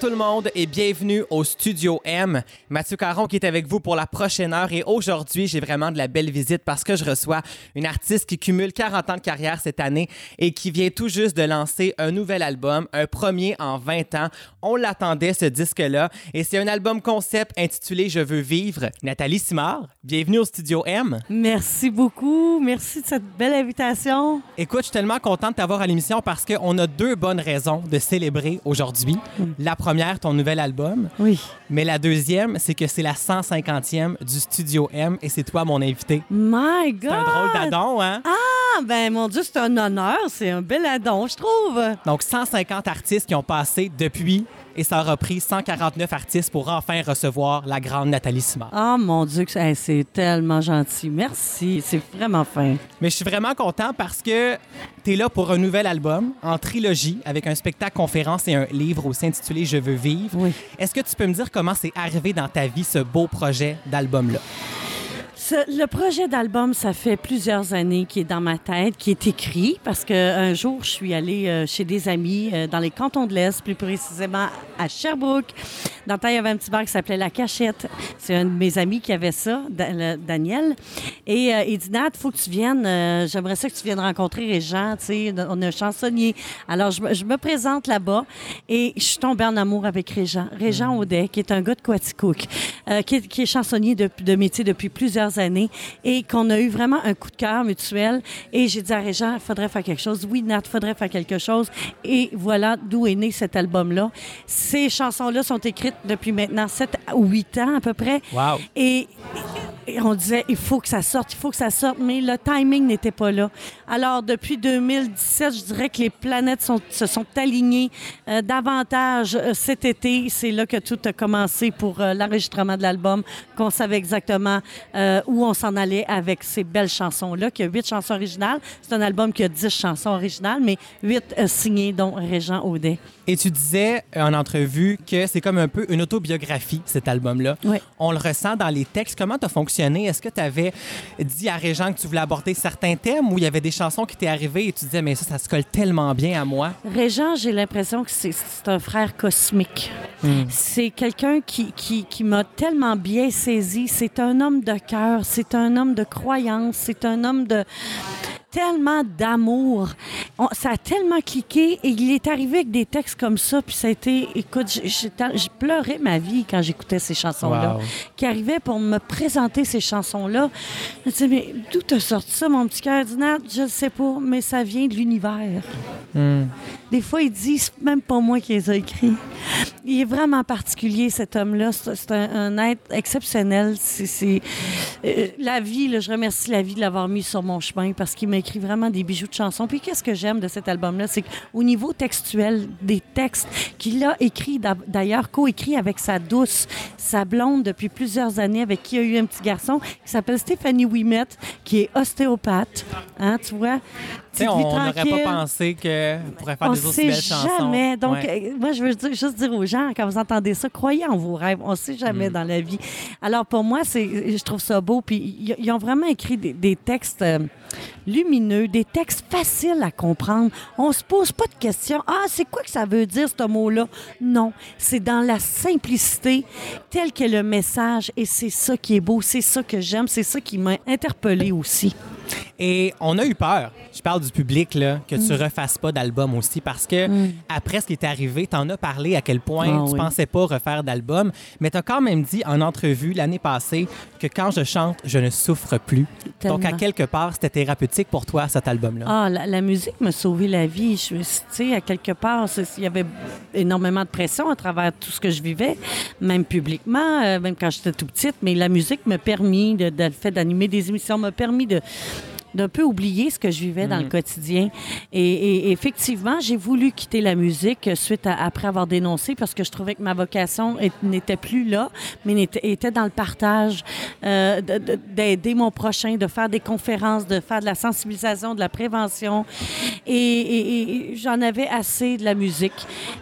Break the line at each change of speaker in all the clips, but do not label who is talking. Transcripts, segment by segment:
Bonjour tout le monde et bienvenue au Studio M. Mathieu Caron qui est avec vous pour la prochaine heure et aujourd'hui, j'ai vraiment de la belle visite parce que je reçois une artiste qui cumule 40 ans de carrière cette année et qui vient tout juste de lancer un nouvel album, un premier en 20 ans. On l'attendait ce disque-là et c'est un album concept intitulé Je veux vivre. Nathalie Simard, bienvenue au Studio M.
Merci beaucoup. Merci de cette belle invitation.
Écoute, je suis tellement contente de t'avoir à l'émission parce qu'on a deux bonnes raisons de célébrer aujourd'hui. La première, ton nouvel album.
Oui.
Mais la deuxième, c'est que c'est la 150e du Studio M et c'est toi mon invité.
My God!
C'est un drôle d'adon, hein?
Ah, ben mon Dieu, c'est un honneur. C'est un bel adon, je trouve.
Donc, 150 artistes qui ont passé depuis et ça aura pris 149 artistes pour enfin recevoir la grande Nathalie Simard.
Ah, mon Dieu, hey, c'est tellement gentil. Merci. C'est vraiment fin.
Mais je suis vraiment content parce que tu es là pour un nouvel album en trilogie avec un spectacle conférence et un livre aussi intitulé Je veux vivre.
Oui.
Est-ce que tu peux me dire comment c'est arrivé dans ta vie ce beau projet d'album-là?
Le projet d'album, ça fait plusieurs années qu'il est dans ma tête, qui est écrit, parce qu'un jour, je suis allée euh, chez des amis euh, dans les cantons de l'Est, plus précisément à Sherbrooke. Dans le temps, il y avait un petit bar qui s'appelait La Cachette. C'est un de mes amis qui avait ça, Daniel. Et euh, il dit, Nat, faut que tu viennes, euh, j'aimerais ça que tu viennes rencontrer les gens, tu sais, on a un chansonnier. Alors, je, me- je me présente là-bas et je suis tombée en amour avec Régent. Régent Audet, qui est un gars de Quaticook, euh, qui, est, qui est chansonnier de, de métier depuis plusieurs années et qu'on a eu vraiment un coup de cœur mutuel. Et j'ai dit à Régent, il faudrait faire quelque chose. Oui, Nat, il faudrait faire quelque chose. Et voilà d'où est né cet album-là. Ces chansons-là sont écrites depuis maintenant 7 ou 8 ans à peu près.
Wow.
Et, et on disait, il faut que ça sorte, il faut que ça sorte, mais le timing n'était pas là. Alors, depuis 2017, je dirais que les planètes sont- se sont alignées euh, davantage euh, cet été. C'est là que tout a commencé pour euh, l'enregistrement de l'album, qu'on savait exactement où on s'en allait avec ces belles chansons-là, qui a huit chansons originales. C'est un album qui a dix chansons originales, mais huit signées, dont Régent Audet.
Et tu disais en entrevue que c'est comme un peu une autobiographie, cet album-là.
Oui.
On le ressent dans les textes. Comment tu as fonctionné? Est-ce que tu avais dit à Régent que tu voulais aborder certains thèmes ou il y avait des chansons qui t'étaient arrivées et tu disais, mais ça, ça se colle tellement bien à moi?
Régent, j'ai l'impression que c'est- un frère cosmique. C'est quelqu'un qui, qui, qui m'a tellement bien saisi. C'est un homme de cœur, c'est un homme de croyance, c'est un homme de tellement d'amour. Ça a tellement cliqué et il est arrivé avec des textes comme ça. Puis ça a été, écoute, j'ai- pleuré ma vie quand j'écoutais ces chansons-là.
Wow.
Qui arrivait pour me présenter ces chansons-là. Je me disais, mais d'où t'as sorti ça, mon petit cœur? Je ne sais pas, mais ça vient de l'univers. Des fois, il dit, c'est même pas moi qui les a écrits. Il est vraiment particulier, cet homme-là. C'est un, un être exceptionnel. C'est- C'est euh, la vie, là, je remercie la vie de l'avoir mis sur mon chemin parce qu'il m'a écrit vraiment des bijoux de chansons. Puis qu'est-ce que j'aime de cet album-là, c'est qu'au niveau textuel, des textes qu'il a écrits, d'a- d'ailleurs co-écrit avec sa douce, sa blonde depuis plusieurs années, avec qui il a eu un petit garçon qui s'appelle Stéphanie Ouimet, qui est ostéopathe. Hein, tu vois?
On n'aurait pas pensé qu'on pourrait faire
On
des aussi
sait
belles chansons.
jamais. Donc,
Ouais.
euh, moi, je veux dire- juste dire aux gens, quand vous entendez ça, croyez en vos rêves. On sait jamais
Mm.
dans la vie. Alors, pour moi, c'est, je trouve ça beau. Puis, ils- ils ont vraiment écrit des, des textes euh, lumineux, des textes faciles à comprendre. On se pose pas de questions. Ah, c'est quoi que ça veut dire, ce mot-là? Non. C'est dans la simplicité, tel que le message. Et c'est ça qui est beau. C'est ça que j'aime. C'est ça qui m'a interpellée aussi.
Et on a eu peur, je parle du public, là, que
Mm.
tu refasses pas d'album aussi parce que après ce qui est arrivé, tu en as parlé à quel point
Ah
tu
oui.
pensais pas refaire d'album, mais tu as quand même dit en entrevue l'année passée que quand je chante, je ne souffre plus. Donc, à quelque part, c'était thérapeutique pour toi, cet album-là.
Ah, la, la musique m'a sauvé la vie. Je, tu sais, à quelque part, il y avait énormément de pression à travers tout ce que je vivais, même publiquement, euh, même quand j'étais tout petite. Mais la musique m'a permis, de, de- le fait d'animer des émissions, m'a permis de d'un peu oublier ce que je vivais dans le quotidien. Et, effectivement, j'ai voulu quitter la musique suite à, après avoir dénoncé parce que je trouvais que ma vocation n'était plus là, mais était dans le partage, euh, de- de- d'aider mon prochain, de faire des conférences, de faire de la sensibilisation, de la prévention. Et, et- et j'en avais assez de la musique.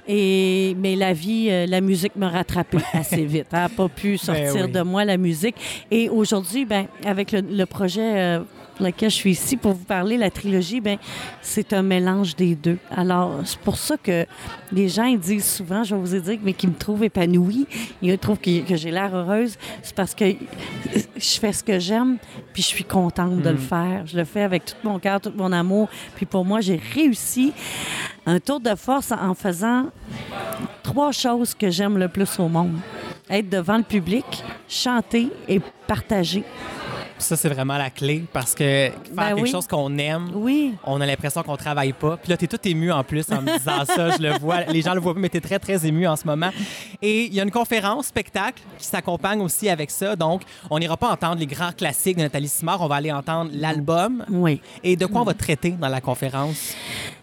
Et, mais la vie, euh, la musique me rattrapait assez vite. Elle n'a pas pu sortir
oui.
de moi, la musique. Et aujourd'hui, ben, avec le, le projet euh, pour lequel je suis ici pour vous parler. La trilogie, ben, c'est un mélange des deux. Alors, c'est pour ça que les gens ils disent souvent, je vais vous dire, mais qu'ils me trouvent épanouie, ils trouvent que, que j'ai l'air heureuse. C'est parce que je fais ce que j'aime, puis je suis contente de le faire. Je le fais avec tout mon cœur, tout mon amour. Puis pour moi, j'ai réussi un tour de force en faisant trois choses que j'aime le plus au monde. Être devant le public, chanter et partager.
Ça, c'est vraiment la clé parce que faire
Ben
quelque
oui.
chose qu'on aime,
Oui.
on a l'impression qu'on travaille pas. Puis là, tu es tout ému en plus en me disant ça. Je le vois. Les gens le voient pas, mais tu es très, très ému en ce moment. Et il y a une conférence, spectacle, qui s'accompagne aussi avec ça. Donc, on n'ira pas entendre les grands classiques de Nathalie Simard. On va aller entendre l'album.
Oui.
Et de quoi on va traiter dans la conférence?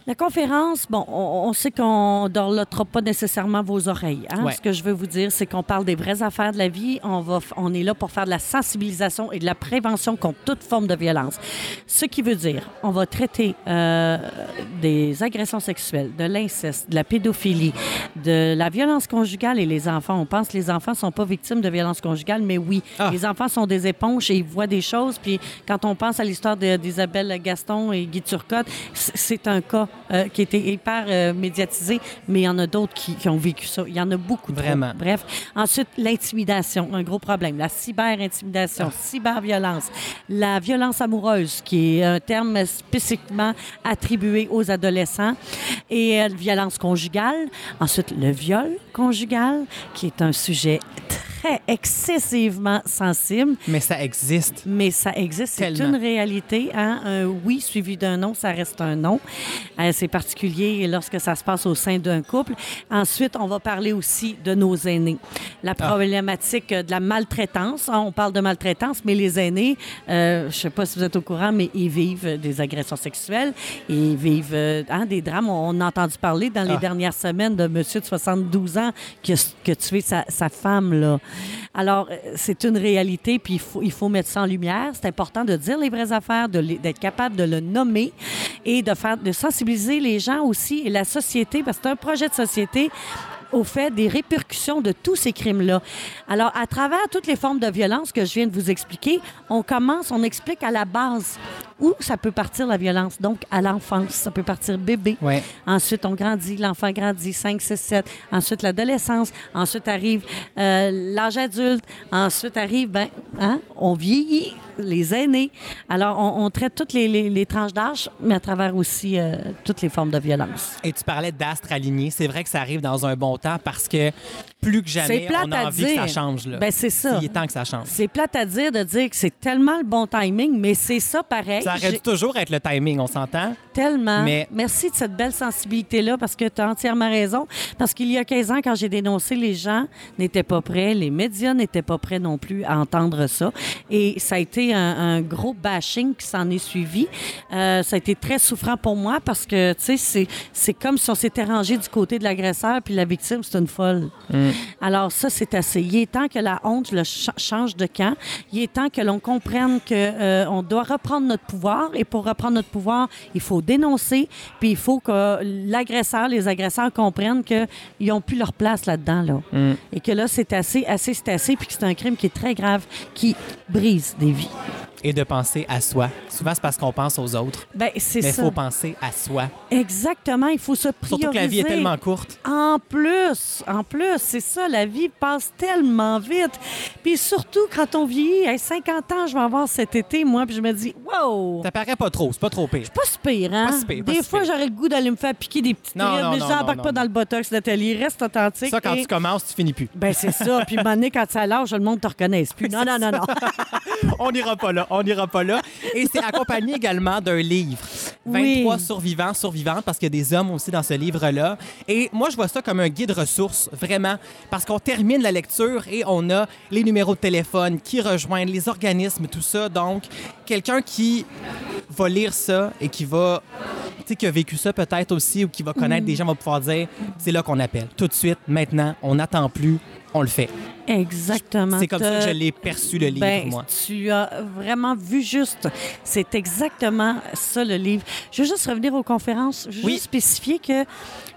La conférence, bon, on, on sait qu'on ne dorlotera pas nécessairement vos oreilles. hein.
Ouais.
Ce que je veux vous dire, c'est qu'on parle des vraies affaires de la vie. On, va, on est là pour faire de la sensibilisation et de la prévention contre toute forme de violence. Ce qui veut dire, on va traiter euh, des agressions sexuelles, de l'inceste, de la pédophilie, de la violence conjugale et les enfants. On pense que les enfants sont pas victimes de violence conjugale, mais oui,
Ah.
les enfants sont des éponges et ils voient des choses. Puis quand on pense à l'histoire d'Isabelle Gaston et Guy Turcotte, c'est un cas euh, qui été hyper euh, médiatisé, mais il y en a d'autres qui, qui ont vécu ça. Il y en a beaucoup. trop.
Vraiment.
Bref. Ensuite, l'intimidation, un gros problème. La cyber-intimidation, cyber-violence, la violence amoureuse, qui est un terme spécifiquement attribué aux adolescents, et euh, violence conjugale. Ensuite, le viol conjugal, qui est un sujet très excessivement sensible.
Mais ça existe.
Mais ça existe, c'est une réalité. Hein? Un oui suivi d'un non, ça reste un non. Euh, c'est particulier lorsque ça se passe au sein d'un couple. Ensuite, on va parler aussi de nos aînés. La
Ah.
problématique de la maltraitance. hein, on parle de maltraitance, mais les aînés, euh, je ne sais pas si vous êtes au courant, mais ils vivent des agressions sexuelles, ils vivent euh, hein, des drames. On a entendu parler dans les
Ah.
dernières semaines de monsieur de 72 ans qui a, qui a tué sa, sa femme. Là. Alors, euh, c'est une réalité, puis il faut, il faut mettre ça en lumière. C'est important de dire les vraies affaires, d'être capable de le nommer et de, faire, de sensibiliser les gens aussi et la société, parce que c'est un projet de société au fait des répercussions de tous ces crimes-là. Alors, à travers toutes les formes de violence que je viens de vous expliquer, on commence, on explique à la base où ça peut partir la violence. Donc, à l'enfance, ça peut partir bébé.
Ouais.
Ensuite, on grandit, l'enfant grandit, 5, 6, 7. Ensuite, l'adolescence. Ensuite arrive euh, l'âge adulte. Ensuite arrive, ben, hein, on vieillit, les aînés. Alors, on, on traite toutes les, les- les tranches d'âge, mais à travers aussi euh, toutes les formes de violence.
Et tu parlais d'astre aligné. C'est vrai que ça arrive dans un bon temps parce que plus que jamais, on a envie que ça change. Là.
Ben, c'est ça.
Il est temps que ça change.
C'est plate à dire de dire que c'est tellement le bon timing, mais c'est ça pareil.
Ça aurait dû toujours être le timing, on s'entend?
Tellement.
Mais-
Merci de cette belle sensibilité-là parce que tu as entièrement raison. Parce qu'il y a 15 ans, quand j'ai dénoncé, les gens n'étaient pas prêts, les médias n'étaient pas prêts non plus à entendre ça. Et ça a été un, un gros bashing qui s'en est suivi. Euh, ça a été très souffrant pour moi parce que, tu sais, c'est- comme si on s'était rangé du côté de l'agresseur puis la victime, c'est une folle. Alors ça, c'est assez. Il est temps que la honte le ch- change de camp. Il est temps que l'on comprenne que euh, on doit reprendre notre pouvoir et pour reprendre notre pouvoir, il faut dénoncer, puis il faut que l'agresseur, les agresseurs comprennent qu'ils n'ont plus leur place là-dedans là. Et que là, c'est assez, assez, c'est assez, puis que c'est un crime qui est très grave, qui brise des vies.
Et de penser à soi. Souvent, c'est parce qu'on pense aux autres.
Ben c'est
Mais il
ça.
faut penser à soi.
Exactement, il faut se prioriser.
Surtout que la vie est tellement courte.
En plus, en plus, c'est ça, la vie passe tellement vite. Puis surtout, quand on vieillit, à 50 ans, je vais avoir cet été, moi, puis je me dis, wow!
Ça paraît pas trop, c'est pas trop pire.
Pas si pire, hein?
Pas si pire, pas
des
si
fois, j'aurais le goût d'aller me faire piquer des petites
Non, non,
mais
non,
je n'embarque pas dans le botox, Nathalie. Reste authentique.
Ça, quand
et-
tu commences, tu finis plus.
Ben, c'est ça. Puis, donné, quand ça lâche, le monde te reconnaisse plus. Non, non, non, non.
on n'ira pas là, on n'ira pas là. Et c'est accompagné également d'un livre.
Oui.
23 survivants, survivantes, parce qu'il y a des hommes aussi dans ce livre-là. Et moi, je vois ça comme un guide ressources, vraiment, parce qu'on termine la lecture et on a les numéros de téléphone qui rejoignent, les organismes, tout ça. Donc, quelqu'un qui va lire ça et qui va, tu sais, qui a vécu ça peut-être aussi ou qui va connaître des gens va pouvoir dire, c'est là qu'on appelle. Tout de suite, maintenant, on n'attend plus. On le fait.
Exactement.
C'est comme ça que je
T'as-
l'ai perçu, le livre,
Ben,
moi.
tu as vraiment vu juste. C'est exactement ça, le livre. Je veux juste revenir aux conférences. Je veux
Oui.
juste spécifier que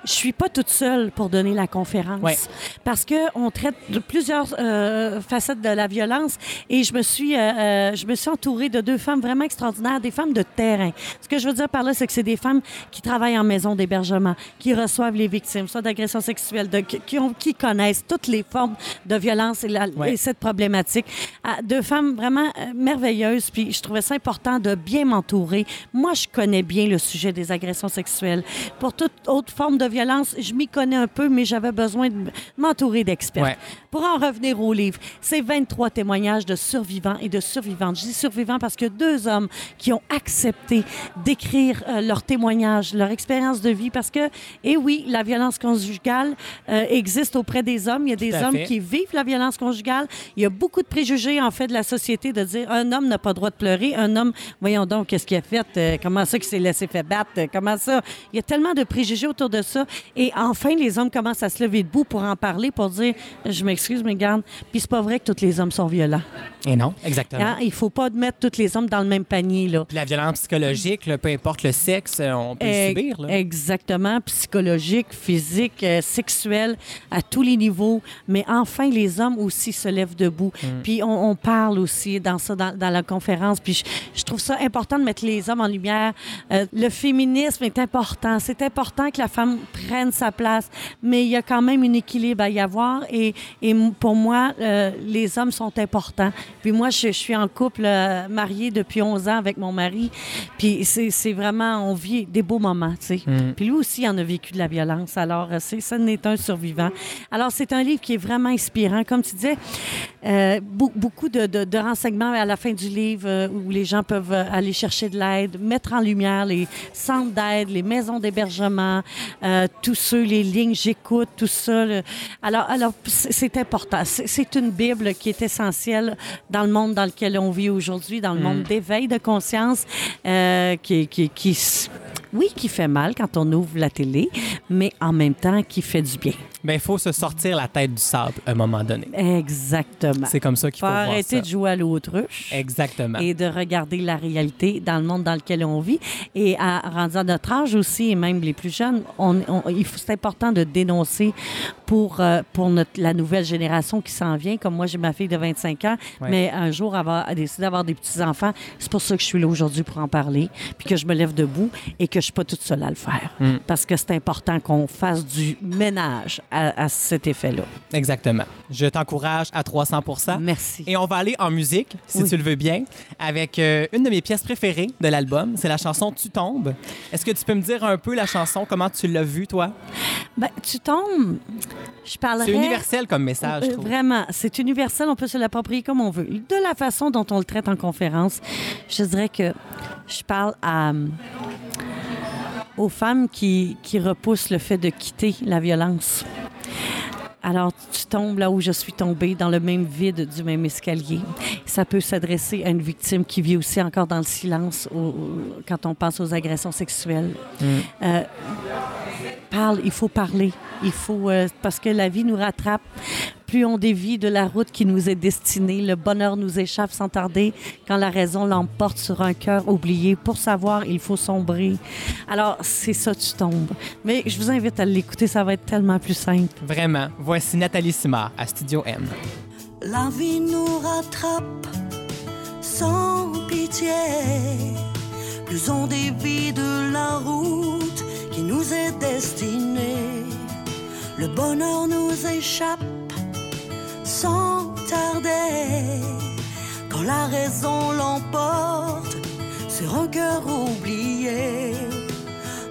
je suis pas toute seule pour donner la conférence.
Ouais.
Parce qu'on traite de plusieurs euh, facettes de la violence et je me, suis, euh, euh, je me suis entourée de deux femmes vraiment extraordinaires, des femmes de terrain. Ce que je veux dire par là, c'est que c'est des femmes qui travaillent en maison d'hébergement, qui reçoivent les victimes, soit d'agressions sexuelles, de, qui, qui ont- qui connaissent toutes les formes de violence et, la-
Ouais.
et cette problématique. Ah, Deux femmes vraiment euh, merveilleuses, puis je trouvais ça important de bien m'entourer. Moi, je connais bien le sujet des agressions sexuelles. Pour toute autre forme de violence, je m'y connais un peu, mais j'avais besoin de m'entourer d'experts.
Ouais.
Pour en revenir au livre, c'est 23 témoignages de survivants et de survivantes. Je dis survivants parce que deux hommes qui ont accepté d'écrire euh, leur témoignage, leur expérience de vie, parce que, et oui, la violence conjugale euh, existe auprès des hommes. Il y a des hommes qui vivent la violence conjugale. Il y a beaucoup de préjugés, en fait, de la société de dire un homme n'a pas le droit de pleurer, un homme, voyons donc, qu'est-ce qu'il a fait, Euh, comment ça qu'il s'est laissé fait battre, Euh, comment ça? Il y a tellement de préjugés autour de ça. Et enfin, les hommes commencent à se lever debout pour en parler, pour dire, je m'excuse, mais garde, puis c'est pas vrai que tous les hommes sont violents.
Et non, exactement.
Hein? Il faut pas mettre tous les hommes dans le même panier, là.
Puis la violence psychologique, là, peu importe le sexe, euh, on peut le subir. Là.
Exactement, psychologique, physique, euh, sexuel, à tous les niveaux. Mais enfin, les hommes aussi se lèvent debout.
Mm.
Puis on, on parle aussi dans ça, dans, dans la conférence. Puis je, je trouve ça important de mettre les hommes en lumière. Euh, le féminisme est important. C'est important que la femme prenne sa place. Mais il y a quand même un équilibre à y avoir. Et, pour moi, euh, les hommes sont importants. Puis moi, je, je suis en couple, euh, mariée depuis 11 ans avec mon mari. Puis c'est vraiment, on vit des beaux moments, tu sais. Puis lui aussi, il en a vécu de la violence. Alors, euh, c'est, ça n'est un survivant. Alors, c'est un livre qui est vraiment inspirant. Comme tu disais, euh, beau- beaucoup de, de- de renseignements à la fin du livre euh, où les gens peuvent euh, aller chercher de l'aide, mettre en lumière les centres d'aide, les maisons d'hébergement, euh, tous ceux, les lignes j'écoute, tout ça. le- Alors, alors c'est important. C'est une Bible qui est essentielle dans le monde dans lequel on vit aujourd'hui, dans le monde d'éveil de conscience, qui, qui, qui oui, qui fait mal quand on ouvre la télé, mais en même temps qui fait du bien.
Ben, il faut se sortir la tête du sable à un moment donné.
Exactement.
C'est comme ça qu'il
faut
faut voir
arrêter
ça.
de jouer à l'autruche.
Exactement.
et de regarder la réalité dans le monde dans lequel on vit. Et à rendu à notre âge aussi, et même les plus jeunes, on, on- il faut- c'est important de dénoncer pour, euh, pour notre, la nouvelle génération qui s'en vient. Comme moi, j'ai ma fille de 25 ans,
Ouais.
mais un jour, elle va décider d'avoir des petits-enfants. C'est pour ça que je suis là aujourd'hui pour en parler, puis que je me lève debout et que je suis pas toute seule à le faire.
Mm.
Parce que c'est important qu'on fasse du ménage à, à cet effet-là.
Exactement. Je t'encourage à 300
Merci.
Et on va aller en musique, si
Oui.
tu le veux bien, avec euh, une de mes pièces préférées de l'album. C'est la chanson Tu tombes. Est-ce que tu peux me dire un peu la chanson, comment tu l'as vue, toi?
Ben, tu tombes. Je parlerais...
C'est universel comme message, je
Euh,
trouve.
Vraiment, c'est universel, on peut se l'approprier comme on veut. De la façon dont on le traite en conférence, je dirais que je parle à, aux femmes qui, qui repoussent le fait de quitter la violence. Alors, tu tombes là où je suis tombée, dans le même vide du même escalier. Ça peut s'adresser à une victime qui vit aussi encore dans le silence au- au- quand on pense aux agressions sexuelles. Euh, parle, il faut parler. Il faut, euh, parce que la vie nous rattrape. Plus on dévie de la route qui nous est destinée, le bonheur nous échappe sans tarder quand la raison l'emporte sur un cœur oublié. Pour savoir, il faut sombrer. Alors, c'est ça, tu tombes. Mais je vous invite à l'écouter, ça va être tellement plus simple.
Vraiment. Voici Nathalie Simard à Studio M.
La vie nous rattrape sans pitié. Plus on dévie de la route nous est destinée. Le bonheur nous échappe sans tarder. Quand la raison l'emporte sur un cœur oublié.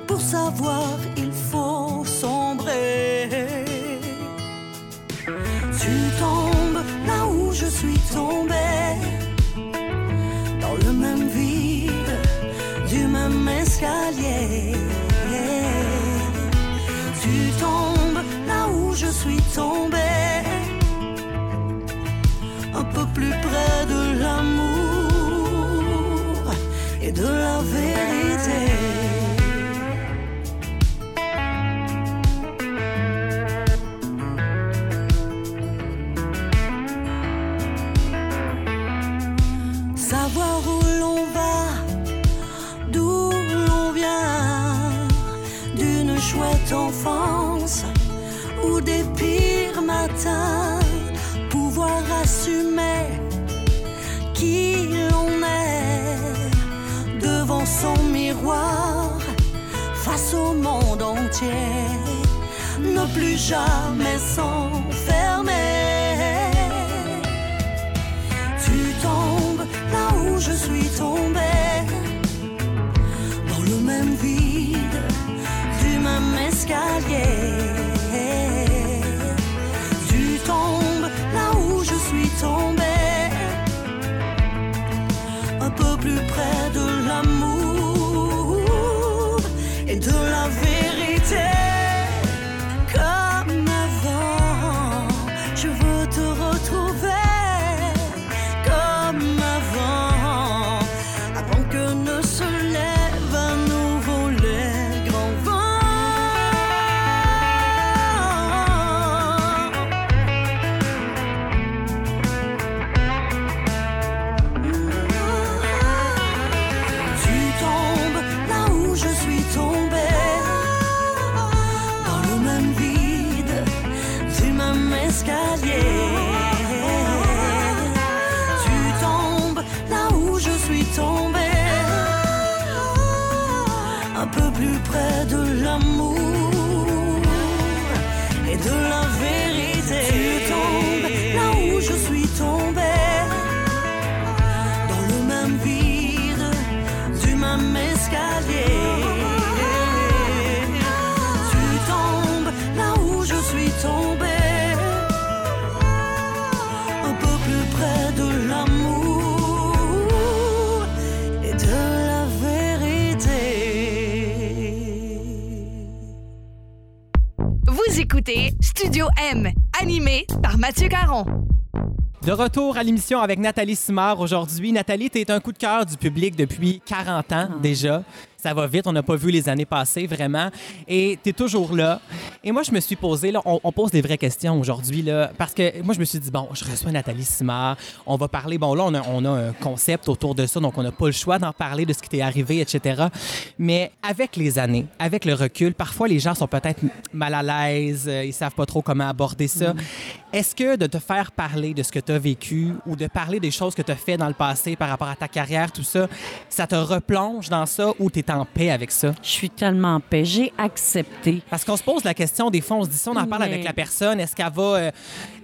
Pour savoir, il faut sombrer. Tu tombes là où je suis tombée, tombée, un peu plus près de l'amour et de la vérité. Pouvoir assumer qui l'on est devant son miroir face au monde entier, ne plus jamais s'enfermer. Tu tombes là où je suis tombée,
écoutez Studio M, animé par Mathieu Caron.
De retour à l'émission avec Nathalie Simard aujourd'hui. Nathalie, tu es un coup de cœur du public depuis 40 ans déjà. Ça va vite, on n'a pas vu les années passées vraiment. Et tu es toujours là. Et moi, je me suis posé, là, on, on pose des vraies questions aujourd'hui, là, parce que moi, je me suis dit, bon, je reçois Nathalie Simard, on va parler, bon, là, on a, on a un concept autour de ça, donc on n'a pas le choix d'en parler, de ce qui t'est arrivé, etc. Mais avec les années, avec le recul, parfois, les gens sont peut-être mal à l'aise, euh, ils savent pas trop comment aborder ça. Est-ce que de te faire parler de ce que tu as vécu ou de parler des choses que tu as fait dans le passé par rapport à ta carrière, tout ça, ça te replonge dans ça ou tu es en paix avec ça?
Je suis tellement en paix. J'ai accepté.
Parce qu'on se pose la question, des fois, on se dit, si on en parle
Mais-
avec la personne, est-ce qu'elle va. euh,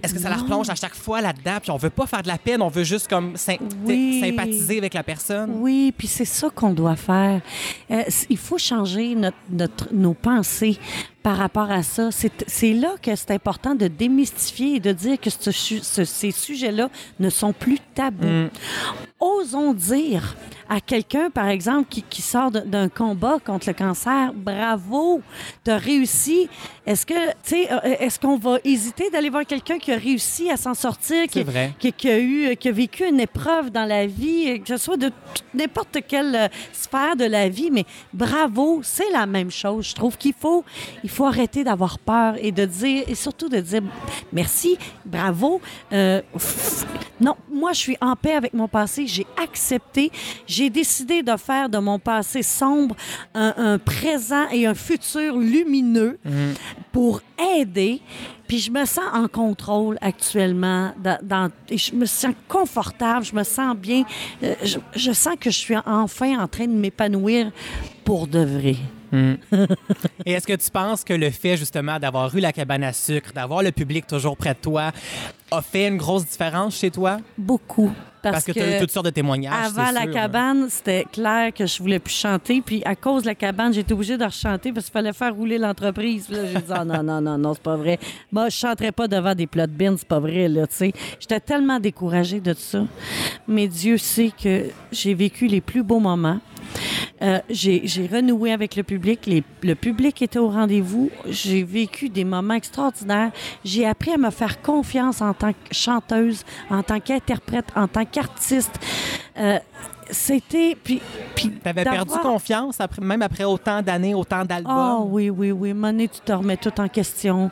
est-ce que ça la replonge à chaque fois là-dedans? Puis on veut pas faire de la peine, on veut juste comme sym-
Oui.
sympathiser avec la personne.
Oui, puis c'est ça qu'on doit faire. Euh, il faut changer notre, notre- nos pensées par rapport à ça. C'est là que c'est important de démystifier et de dire que ce su- ce- ces sujets-là ne sont plus tabous.
Mm.
Osons dire à quelqu'un, par exemple, qui, qui sort d'un combat contre le cancer, bravo, tu as réussi. Est-ce que, tu sais, euh, est-ce qu'on va hésiter d'aller voir quelqu'un qui a réussi à s'en sortir, qui,
C'est vrai.
qui, qui a eu, qui a vécu une épreuve dans la vie, que ce soit de n'importe quelle euh, sphère de la vie, mais bravo, c'est la même chose. Je trouve qu'il faut, il faut arrêter d'avoir peur et de dire, et surtout de dire merci, bravo. Euh, non, moi, je suis en paix avec mon passé. J'ai accepté. J'ai décidé de faire de mon passé sombre un, un présent et un futur lumineux pour aider. Puis je me sens en contrôle actuellement. Je me sens confortable, je me sens bien. Euh, je, je sens que je suis enfin en train de m'épanouir pour de vrai.
Et est-ce que tu penses que le fait justement d'avoir eu la cabane à sucre, d'avoir le public toujours près de toi, a fait une grosse différence chez toi?
Beaucoup. Parce,
Parce, que, tu as eu toutes sortes de témoignages.
Avant la
sûr.
cabane, c'était clair que je voulais plus chanter. Puis à cause de la cabane, j'étais obligée de rechanter parce qu'il fallait faire rouler l'entreprise. Puis là, j'ai dit Ah, non, non, non, non, c'est pas vrai. Moi, je chanterais pas devant des plats de bines, c'est pas vrai, là, tu sais. J'étais tellement découragée de ça. Mais Dieu sait que j'ai vécu les plus beaux moments. Euh, j'ai j'ai renoué avec le public. Les- le public était au rendez-vous. J'ai vécu des moments extraordinaires. J'ai appris à me faire confiance en tant que chanteuse, en tant qu'interprète, en tant qu'artiste. Euh, c'était. Puis, puis
T'avais perdu confiance, après, même après autant d'années, autant d'albums?
Ah oui, oui, oui. Monnaie, tu te remets tout en question.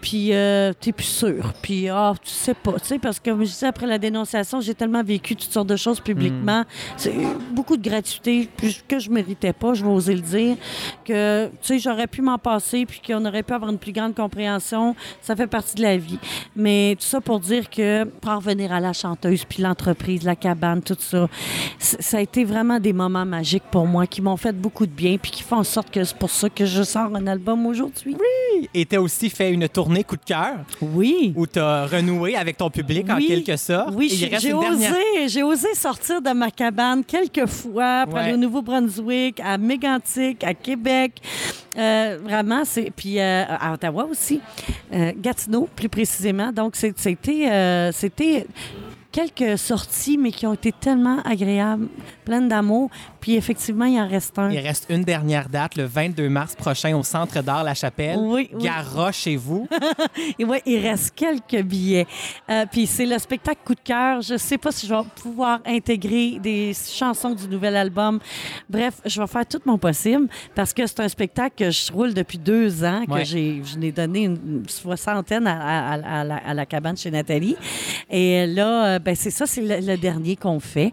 Puis euh, t'es plus sûr. Puis ah, tu sais pas. Tu sais, parce que comme je disais, après la dénonciation, j'ai tellement vécu toutes sortes de choses publiquement.
Mm.
C'est beaucoup de gratuité que je méritais pas, je vais oser le dire. Que, tu sais, j'aurais pu m'en passer puis qu'on aurait pu avoir une plus grande compréhension. Ça fait partie de la vie. Mais tout ça pour dire que, pour en revenir à la chanteuse, puis l'entreprise, la cabane, tout ça, c- ça a été vraiment des moments magiques pour moi qui m'ont fait beaucoup de bien puis qui font en sorte que c'est pour ça que je sors un album aujourd'hui.
Et t'as aussi fait une tournée coup de cœur
Oui.
où t'as renoué avec ton public en
Oui.
quelque sorte.
Oui, j'ai
dernière-
osé, osé sortir de ma cabane quelques fois pour
Ouais.
aller au Nouveau-Brunswick, à Mégantic, à Québec. Euh, vraiment, c'est puis euh, à Ottawa aussi, Euh, Gatineau plus précisément. Donc c'était c'était quelques sorties, mais qui ont été tellement agréables, pleines d'amour. Puis effectivement, il en reste un.
Il reste une dernière date, le 22 mars prochain au Centre d'art La Chapelle.
Oui, oui.
Chez vous.
Et ouais, il reste quelques billets. Euh, puis c'est le spectacle coup de cœur. Je sais pas si je vais pouvoir intégrer des chansons du nouvel album. Bref, je vais faire tout mon possible parce que c'est un spectacle que je roule depuis deux ans, que
Ouais.
j'ai, je n'ai donné une soixantaine à, à- à- à la, la cabane chez Nathalie. Et là, euh, ben c'est ça, c'est le, le dernier qu'on fait.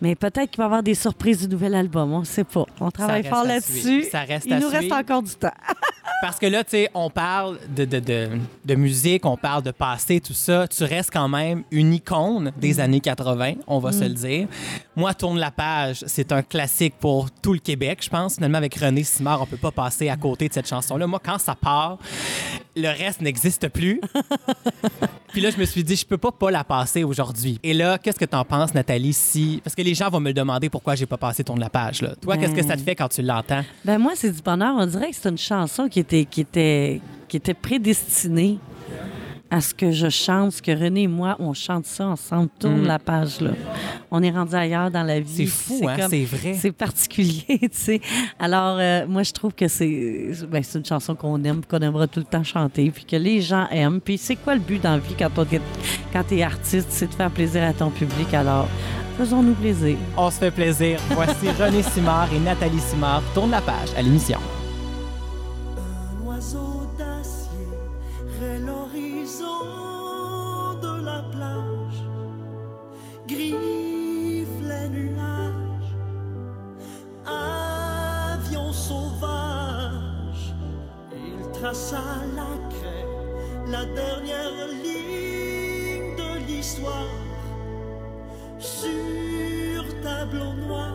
Mais peut-être qu'il va y avoir des surprises du nouvel album. On ne sait pas. On travaille fort là-dessus.
Ça reste
Il
à
nous reste encore du temps.
Parce que là, tu sais, on parle de, de, de, de musique, on parle de passé, tout ça. Tu restes quand même une icône
Mm.
des années 80, on va se le dire. Moi, Tourne la page, c'est un classique pour tout le Québec, je pense. Finalement, avec René Simard, on peut pas passer à côté de cette chanson-là. Moi, quand ça part, le reste n'existe plus. Puis là, je me suis dit, je peux pas pas la passer aujourd'hui. Et là, qu'est-ce que t'en penses, Nathalie, si... Parce que les gens vont me le demander pourquoi j'ai pas passé Tourne la page, là. Toi, qu'est-ce que ça te fait quand tu l'entends?
Ben moi, c'est du bonheur. On dirait que c'est une chanson qui était, qui était, qui était prédestinée à ce que je chante, ce que René et moi, on chante ça ensemble. Tourne
Mm.
la page, là. On est rendu ailleurs dans la vie.
C'est fou, hein? C'est vrai.
C'est particulier, tu sais. Alors, euh, moi, je trouve que c'est ben, une chanson qu'on aime, qu'on aimera tout le temps chanter, puis que les gens aiment. Puis c'est quoi le but dans la vie quand quand t'es artiste? C'est de faire plaisir à ton public? Alors, faisons-nous plaisir.
On se fait plaisir. Voici René Simard et Nathalie Simard. Tourne la page à l'émission.
Griffe les nuages, avion sauvage. Il traça la craie, la dernière ligne de l'histoire sur tableau noir,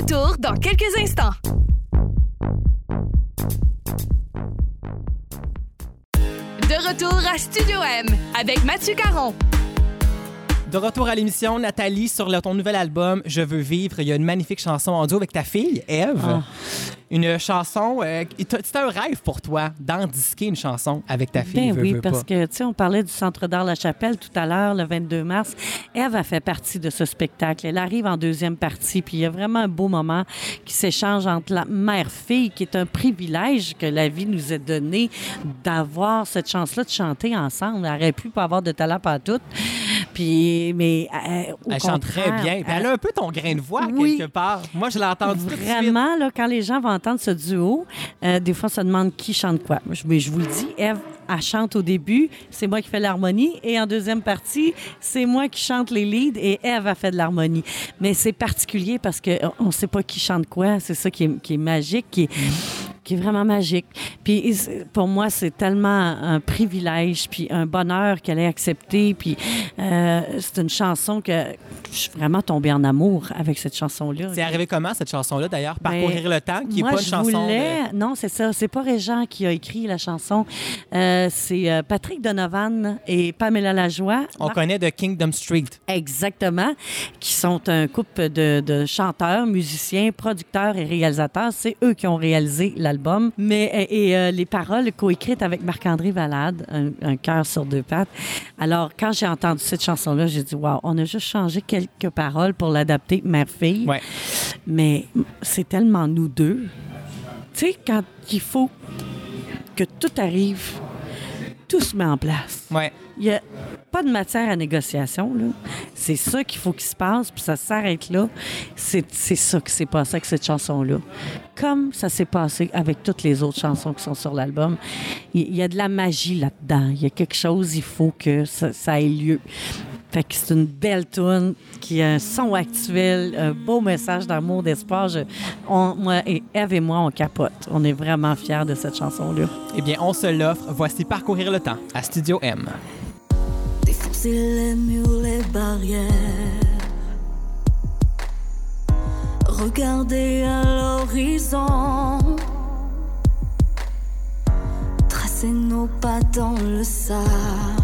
retour dans quelques instants. De retour à Studio M avec Mathieu Caron.
De retour à l'émission, Nathalie, sur le- ton nouvel album Je veux vivre, il y a une magnifique chanson en duo avec ta fille, Eve.
Ah.
Une chanson, euh, c'était un rêve pour toi d'en disquer une chanson avec ta fille.
Ben
veux,
oui,
veux
parce
pas.
que, tu sais, on parlait du Centre d'art La Chapelle tout à l'heure, le 22 mars. Eve a fait partie de ce spectacle. Elle arrive en deuxième partie, puis il y a vraiment un beau moment qui s'échange entre la mère-fille, qui est un privilège que la vie nous a donné d'avoir cette chance-là de chanter ensemble. Elle aurait pu pas avoir de talent pas tout. Puis, mais euh, au
Elle chante très bien. Puis elle a un peu ton grain de voix,
Oui.
quelque part. Moi, je l'ai entendu tout de suite.
Vraiment, là, quand les gens vont entendre ce duo, euh, des fois, on se demande qui chante quoi. Mais je vous le dis, Eve, elle chante au début, c'est moi qui fais l'harmonie, et en deuxième partie, c'est moi qui chante les leads, et Eve a fait de l'harmonie. Mais c'est particulier parce qu'on ne sait pas qui chante quoi. C'est ça qui est, magique, est, qui est vraiment magique. Puis pour moi, c'est tellement un privilège, puis un bonheur qu'elle ait accepté. Puis euh, c'est une chanson que je suis vraiment tombée en amour avec cette chanson-là.
C'est arrivé comment, cette chanson-là, d'ailleurs?
Ben,
Parcourir le temps, qui n'est pas une
je
chanson. de-
voulais- Non, c'est ça. C'est pas Régent qui a écrit la chanson. Euh, c'est euh, Patrick Donovan et Pamela Lajoie.
On connaît de Kingdom Street.
Exactement. Qui sont un couple de, de chanteurs, musiciens, producteurs et réalisateurs. C'est eux qui ont réalisé l'album. Mais et, et, euh, les paroles coécrites avec Marc-André Valade, un, un cœur sur deux pattes. Alors, quand j'ai entendu cette chanson-là, j'ai dit, wow, on a juste changé quelques paroles pour l'adapter mère-fille.
Ouais.
Mais c'est tellement nous deux. Tu sais, quand il faut que tout arrive, tout se met en place.
Ouais.
Il n'y a pas de matière à négociation. C'est ça qu'il faut qu'il se passe, puis ça s'arrête là. C'est ça qui s'est passé avec cette chanson-là. Comme ça s'est passé avec toutes les autres chansons qui sont sur l'album. Il y, a de la magie là-dedans. Il y a quelque chose, il faut que ça, ça ait lieu. Fait que c'est une belle tune qui a un son actuel, un beau message d'amour, d'espoir. Je- on- moi et Eve et moi, on capote. On est vraiment fiers de cette chanson-là.
Eh bien, on se l'offre. Voici Parcourir le temps à Studio M.
Défoncer les murs, les barrières. Regarder à l'horizon. Tracer nos pas dans le sable.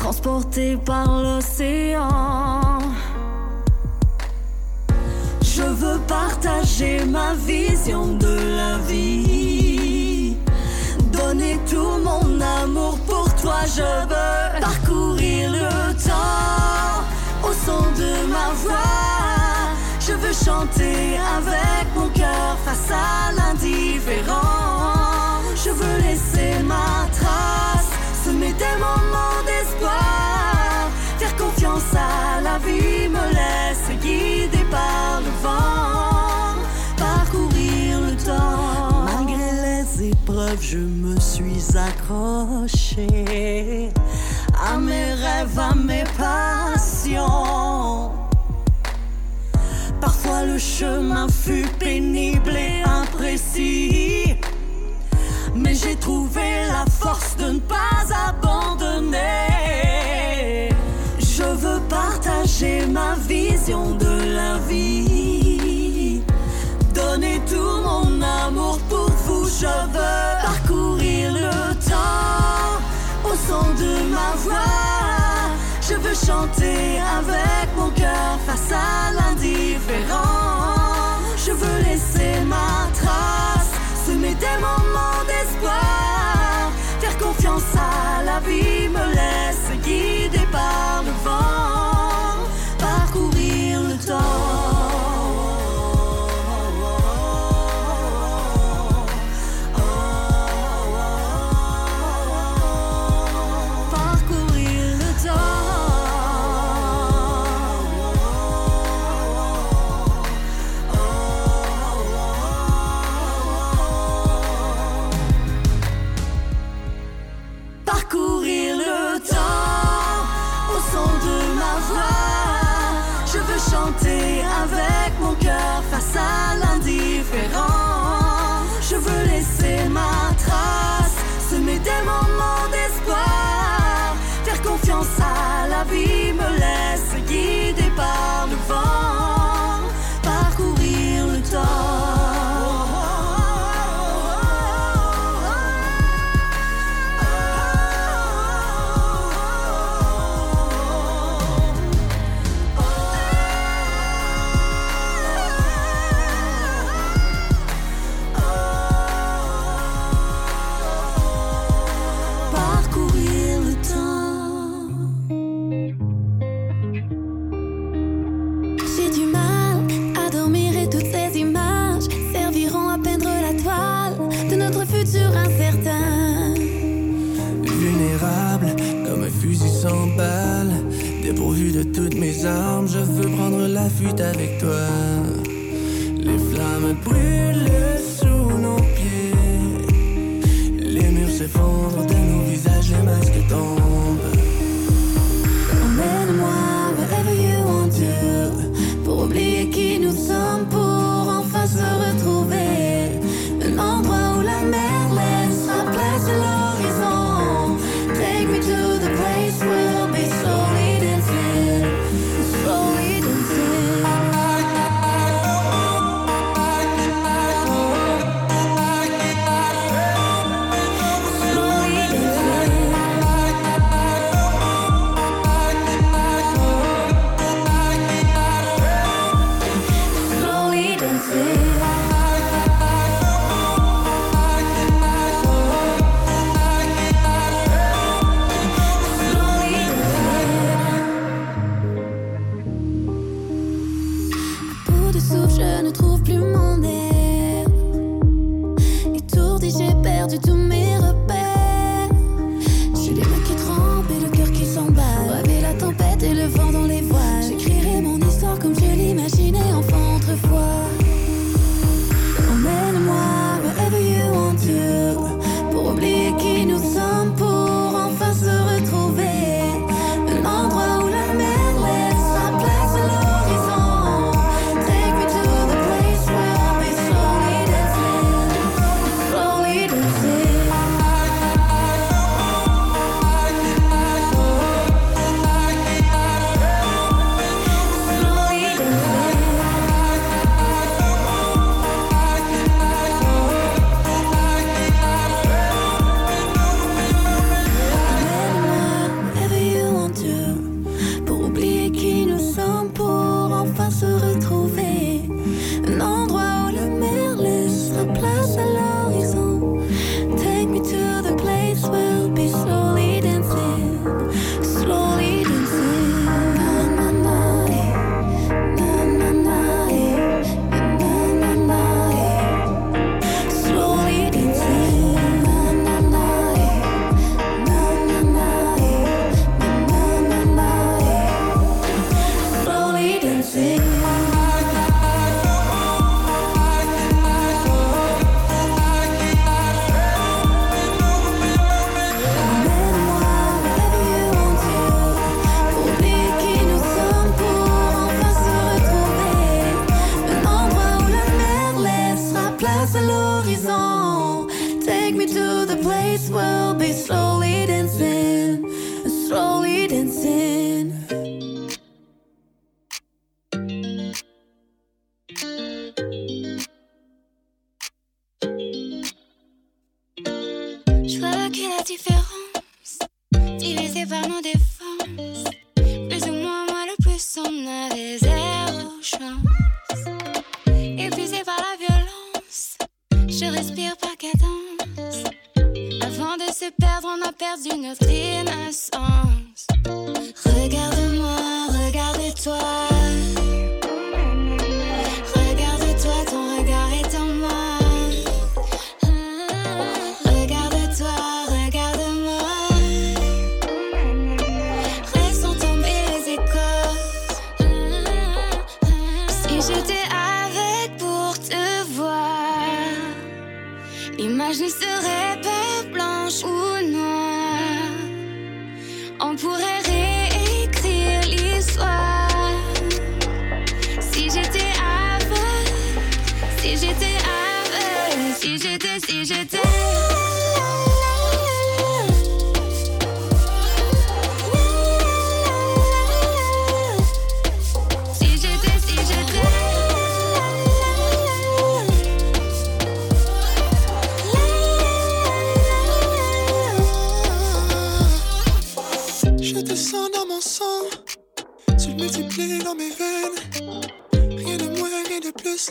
Transportés par l'océan. Je veux partager ma vision de la vie. Donner tout mon amour pour toi, je veux parcourir le temps au son de ma voix. Je veux chanter avec mon cœur face à l'indifférent. Je veux laisser ma trace, semer des moments d'espoir. Faire confiance à la vie me laisse guider par le vent. Parcourir le temps. Malgré les épreuves, je me suis accroché à mes rêves, à mes passions. Parfois le chemin fut pénible et imprécis. Mais j'ai trouvé la force de ne pas abandonner. Je veux partager ma vision de la vie. Donner tout mon amour pour vous. Je veux parcourir le temps au son de ma voix. Je veux chanter avec mon cœur face à l'indifférent. Je veux laisser ma trace, des moments d'espoir. Faire confiance à la vie me laisse guider toutes mes armes, je veux prendre la fuite avec toi. Les flammes brûlent sous nos pieds, les murs s'effondrent de nos visages, les masques tombent.
porté par nos défenses. Plus ou moins, moi le plus, on avait zéro chance. Épuisé par la violence, je respire par cadence. Avant de se perdre, on a perdu notre innocence. Regarde-moi, regarde-toi.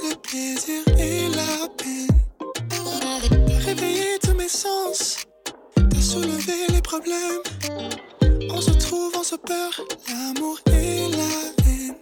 le plaisir et la peine. Réveiller tous mes sens, t'as soulevé les problèmes. On se trouve, on se perd, l'amour et la haine.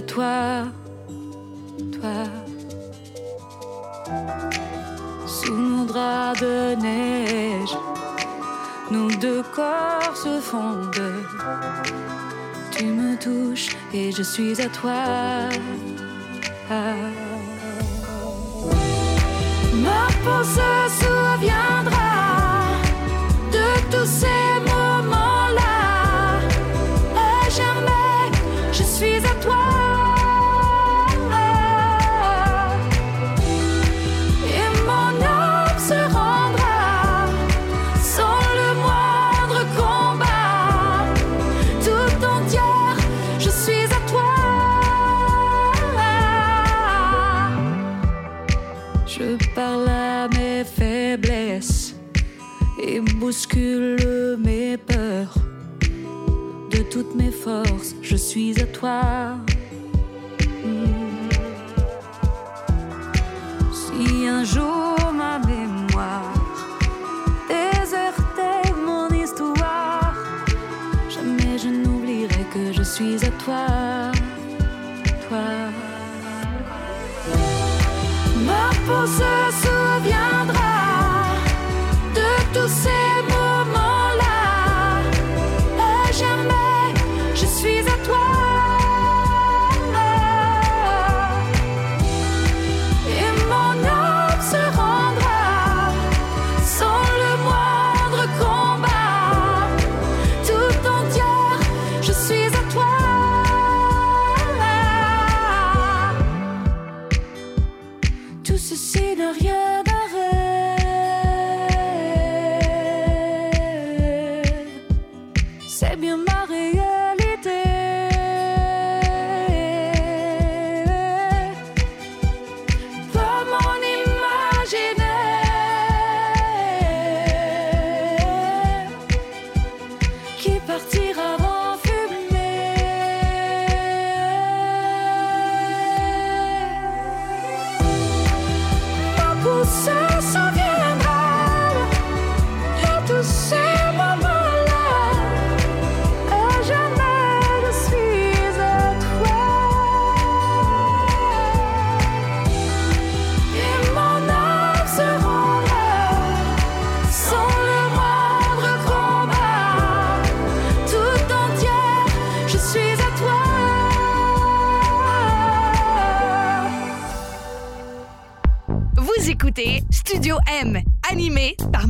toi, toi. Sous nos draps de neige, nos deux corps se fondent. Tu me touches et je suis à toi. Ma pensée se à toi. Hmm. Si un jour ma mémoire désertait mon histoire, jamais je n'oublierai que je suis à toi. Toi.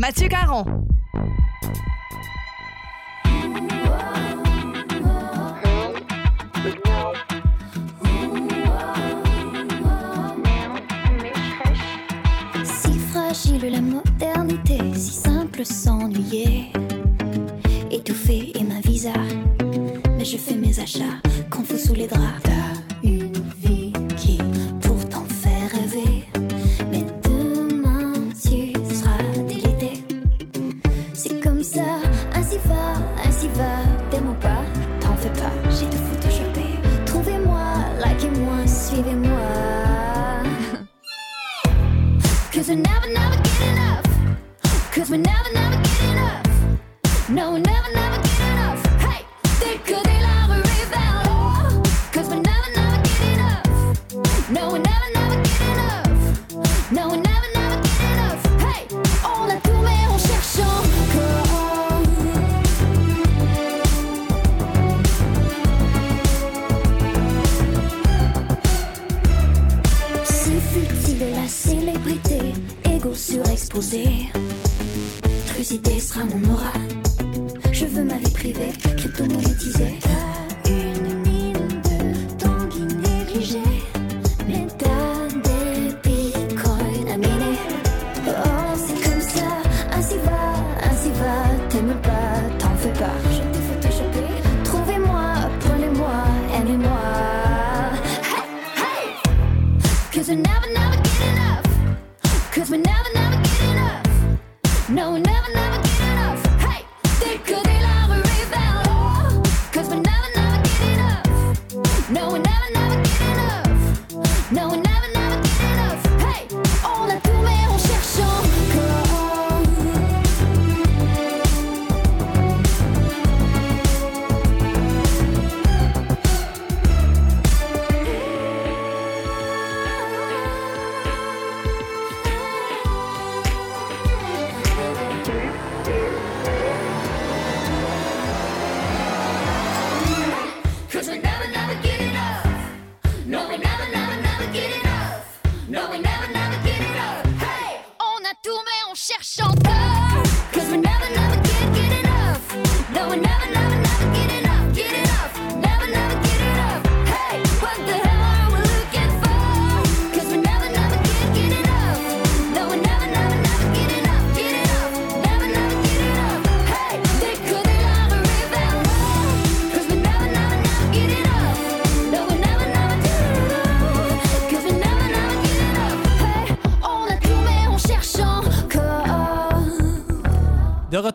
Mathieu Caron.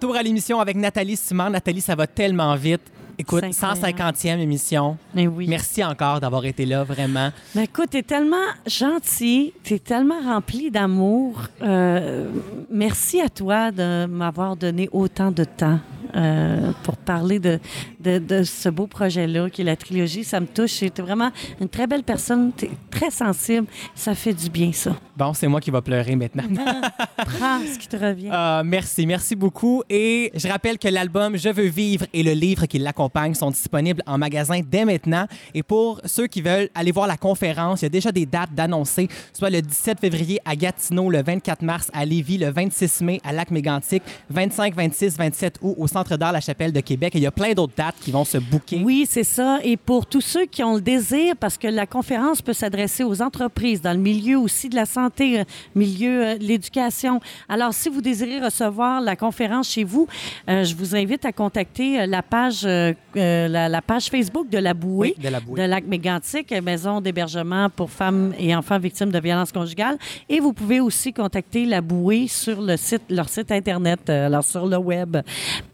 Retour à l'émission avec Nathalie Simard. Nathalie, ça va tellement vite. Écoute,
C'est incroyable.
150e émission.
Mais oui.
Merci encore d'avoir été là, vraiment.
Mais écoute, t'es tellement gentil, t'es tellement rempli d'amour. Euh, merci à toi de m'avoir donné autant de temps euh, pour parler de, de, de ce beau projet-là qui est la trilogie. Ça me touche. T'es vraiment une très belle personne. T'es très sensible. Ça fait du bien, ça.
Bon, c'est moi qui va pleurer maintenant.
Prends ce qui te revient.
Ah, merci, merci beaucoup. Et je rappelle que l'album Je veux vivre et le livre qui l'accompagne sont disponibles en magasin dès maintenant. Et pour ceux qui veulent aller voir la conférence, il y a déjà des dates d'annoncer, soit le 17 février à Gatineau, le 24 mars à Lévis, le 26 mai à Lac-Mégantic, 25, 26, 27 août au Centre d'art La Chapelle de Québec. Et il y a plein d'autres dates qui vont se booker.
Oui, c'est ça. Et pour tous ceux qui ont le désir, parce que la conférence peut s'adresser aux entreprises dans le milieu aussi de la santé, euh, milieu euh, de l'éducation. Alors, si vous désirez recevoir la conférence chez vous, euh, je vous invite à contacter la page, euh, la, la page Facebook de la Bouée,
Oui, de la Bouée.
de Lac Mégantic, maison d'hébergement pour femmes et enfants victimes de violences conjugales. Et vous pouvez aussi contacter la Bouée sur le site, leur site internet, alors sur le web.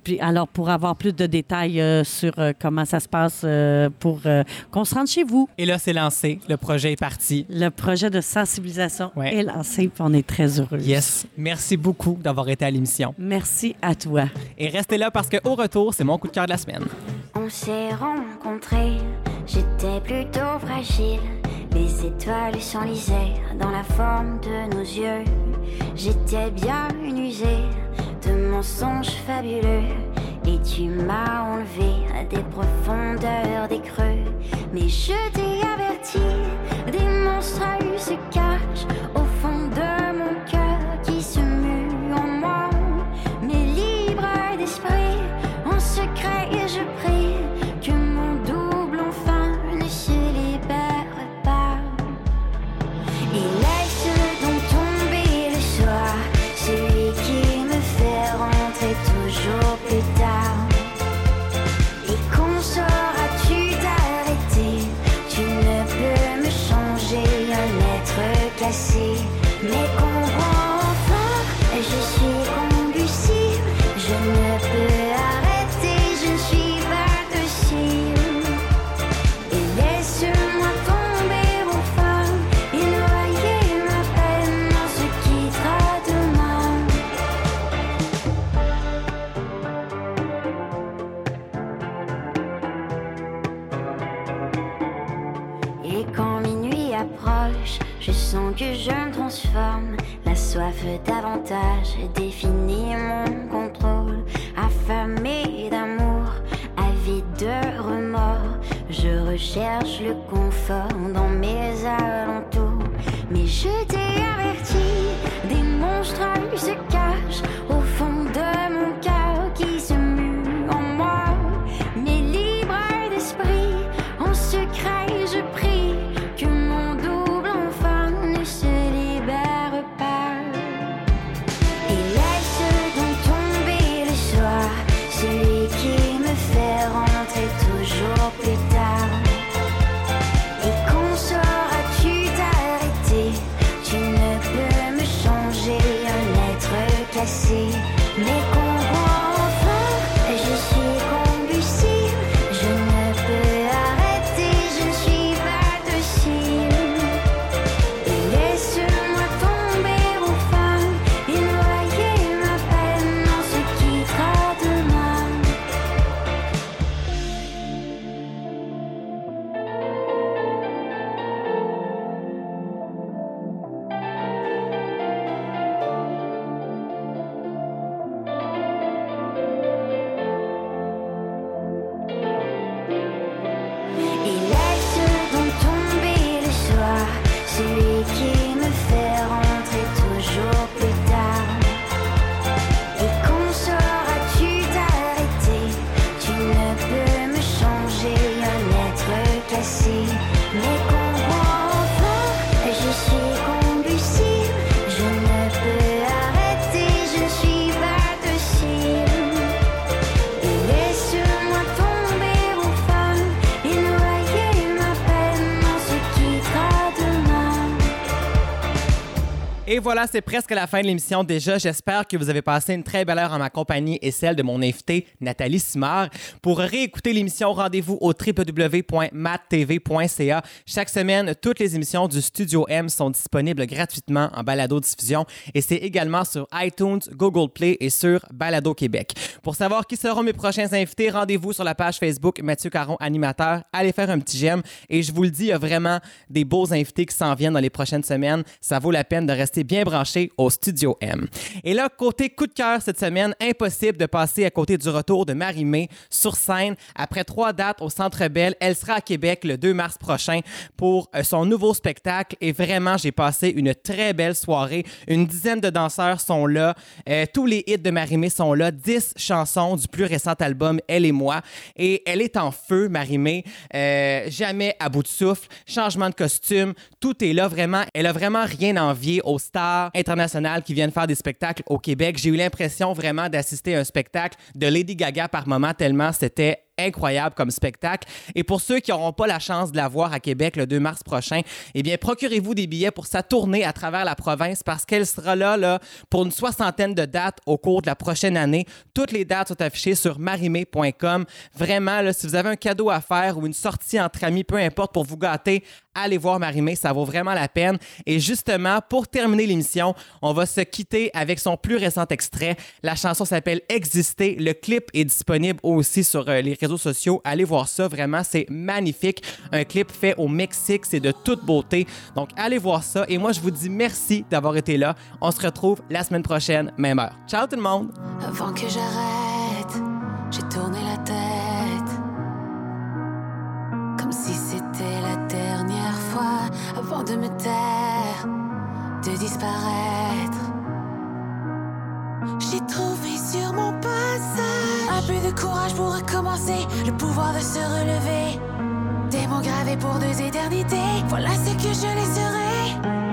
Puis, alors, pour avoir plus de détails euh, sur euh, comment ça se passe euh, pour euh, qu'on se rende chez vous.
Et là, c'est lancé. Le projet est parti.
Le projet de sensibilisation
Ouais.
est lancé, puis on est très heureux.
Yes. Merci beaucoup d'avoir été à l'émission.
Merci à toi.
Et restez là parce qu'au retour, c'est mon coup de cœur de la semaine.
On s'est rencontrés, j'étais plutôt fragile. Les étoiles s'enlisaient dans la forme de nos yeux. J'étais bien usée de mensonges fabuleux. Et tu m'as enlevé des profondeurs, des creux. Mais je t'ai averti, des monstres se cachent au soif davantage définit mon contrôle. Affamé d'amour, avide de remords, je recherche le confort Et
voilà, c'est presque la fin de l'émission déjà. J'espère que vous avez passé une très belle heure en ma compagnie et celle de mon invité Nathalie Simard. Pour réécouter l'émission, rendez-vous au www.mattv.ca. Chaque semaine, toutes les émissions du Studio M sont disponibles gratuitement en balado-diffusion et c'est également sur iTunes, Google Play et sur Balado Québec. Pour savoir qui seront mes prochains invités, rendez-vous sur la page Facebook Mathieu Caron Animateur. Allez faire un petit j'aime et je vous le dis, il y a vraiment des beaux invités qui s'en viennent dans les prochaines semaines. Ça vaut la peine de rester bien branché au Studio M. Et là, côté coup de cœur cette semaine, impossible de passer à côté du retour de Marie-Mé sur scène. Après trois dates au Centre Bell, elle sera à Québec le 2 mars prochain pour euh, son nouveau spectacle. Et vraiment, j'ai passé une très belle soirée. Une dizaine de danseurs sont là. Euh, tous les hits de Marie-Mé sont là. 10 chansons du plus récent album Elle et moi. Et elle est en feu, Marie-Mé. Euh, jamais à bout de souffle. Changement de costume. Tout est là vraiment. Elle a vraiment rien à envier aux internationales qui viennent faire des spectacles au Québec. J'ai eu l'impression vraiment d'assister à un spectacle de Lady Gaga par moment tellement c'était incroyable comme spectacle. Et pour ceux qui n'auront pas la chance de la voir à Québec le 2 mars prochain, eh bien, procurez-vous des billets pour sa tournée à travers la province parce qu'elle sera là, là pour une soixantaine de dates au cours de la prochaine année. Toutes les dates sont affichées sur marimé.com. Vraiment, si vous avez un cadeau à faire ou une sortie entre amis, peu importe, pour vous gâter, allez voir Marimé, ça vaut vraiment la peine. Et justement, pour terminer l'émission, on va se quitter avec son plus récent extrait. La chanson s'appelle Exister. Le clip est disponible aussi sur euh, les réseaux sociaux. Allez voir ça, vraiment, c'est magnifique. Un clip fait au Mexique, c'est de toute beauté. Donc, allez voir ça. Et moi, je vous dis merci d'avoir été là. On se retrouve la semaine prochaine, même heure. Ciao tout le monde!
Avant que j'arrête, j'ai tourné la avant de me taire, de disparaître. J'ai trouvé sur mon passage un peu de courage pour recommencer, le pouvoir de se relever. Des mots gravés pour deux éternités, voilà ce que je laisserai.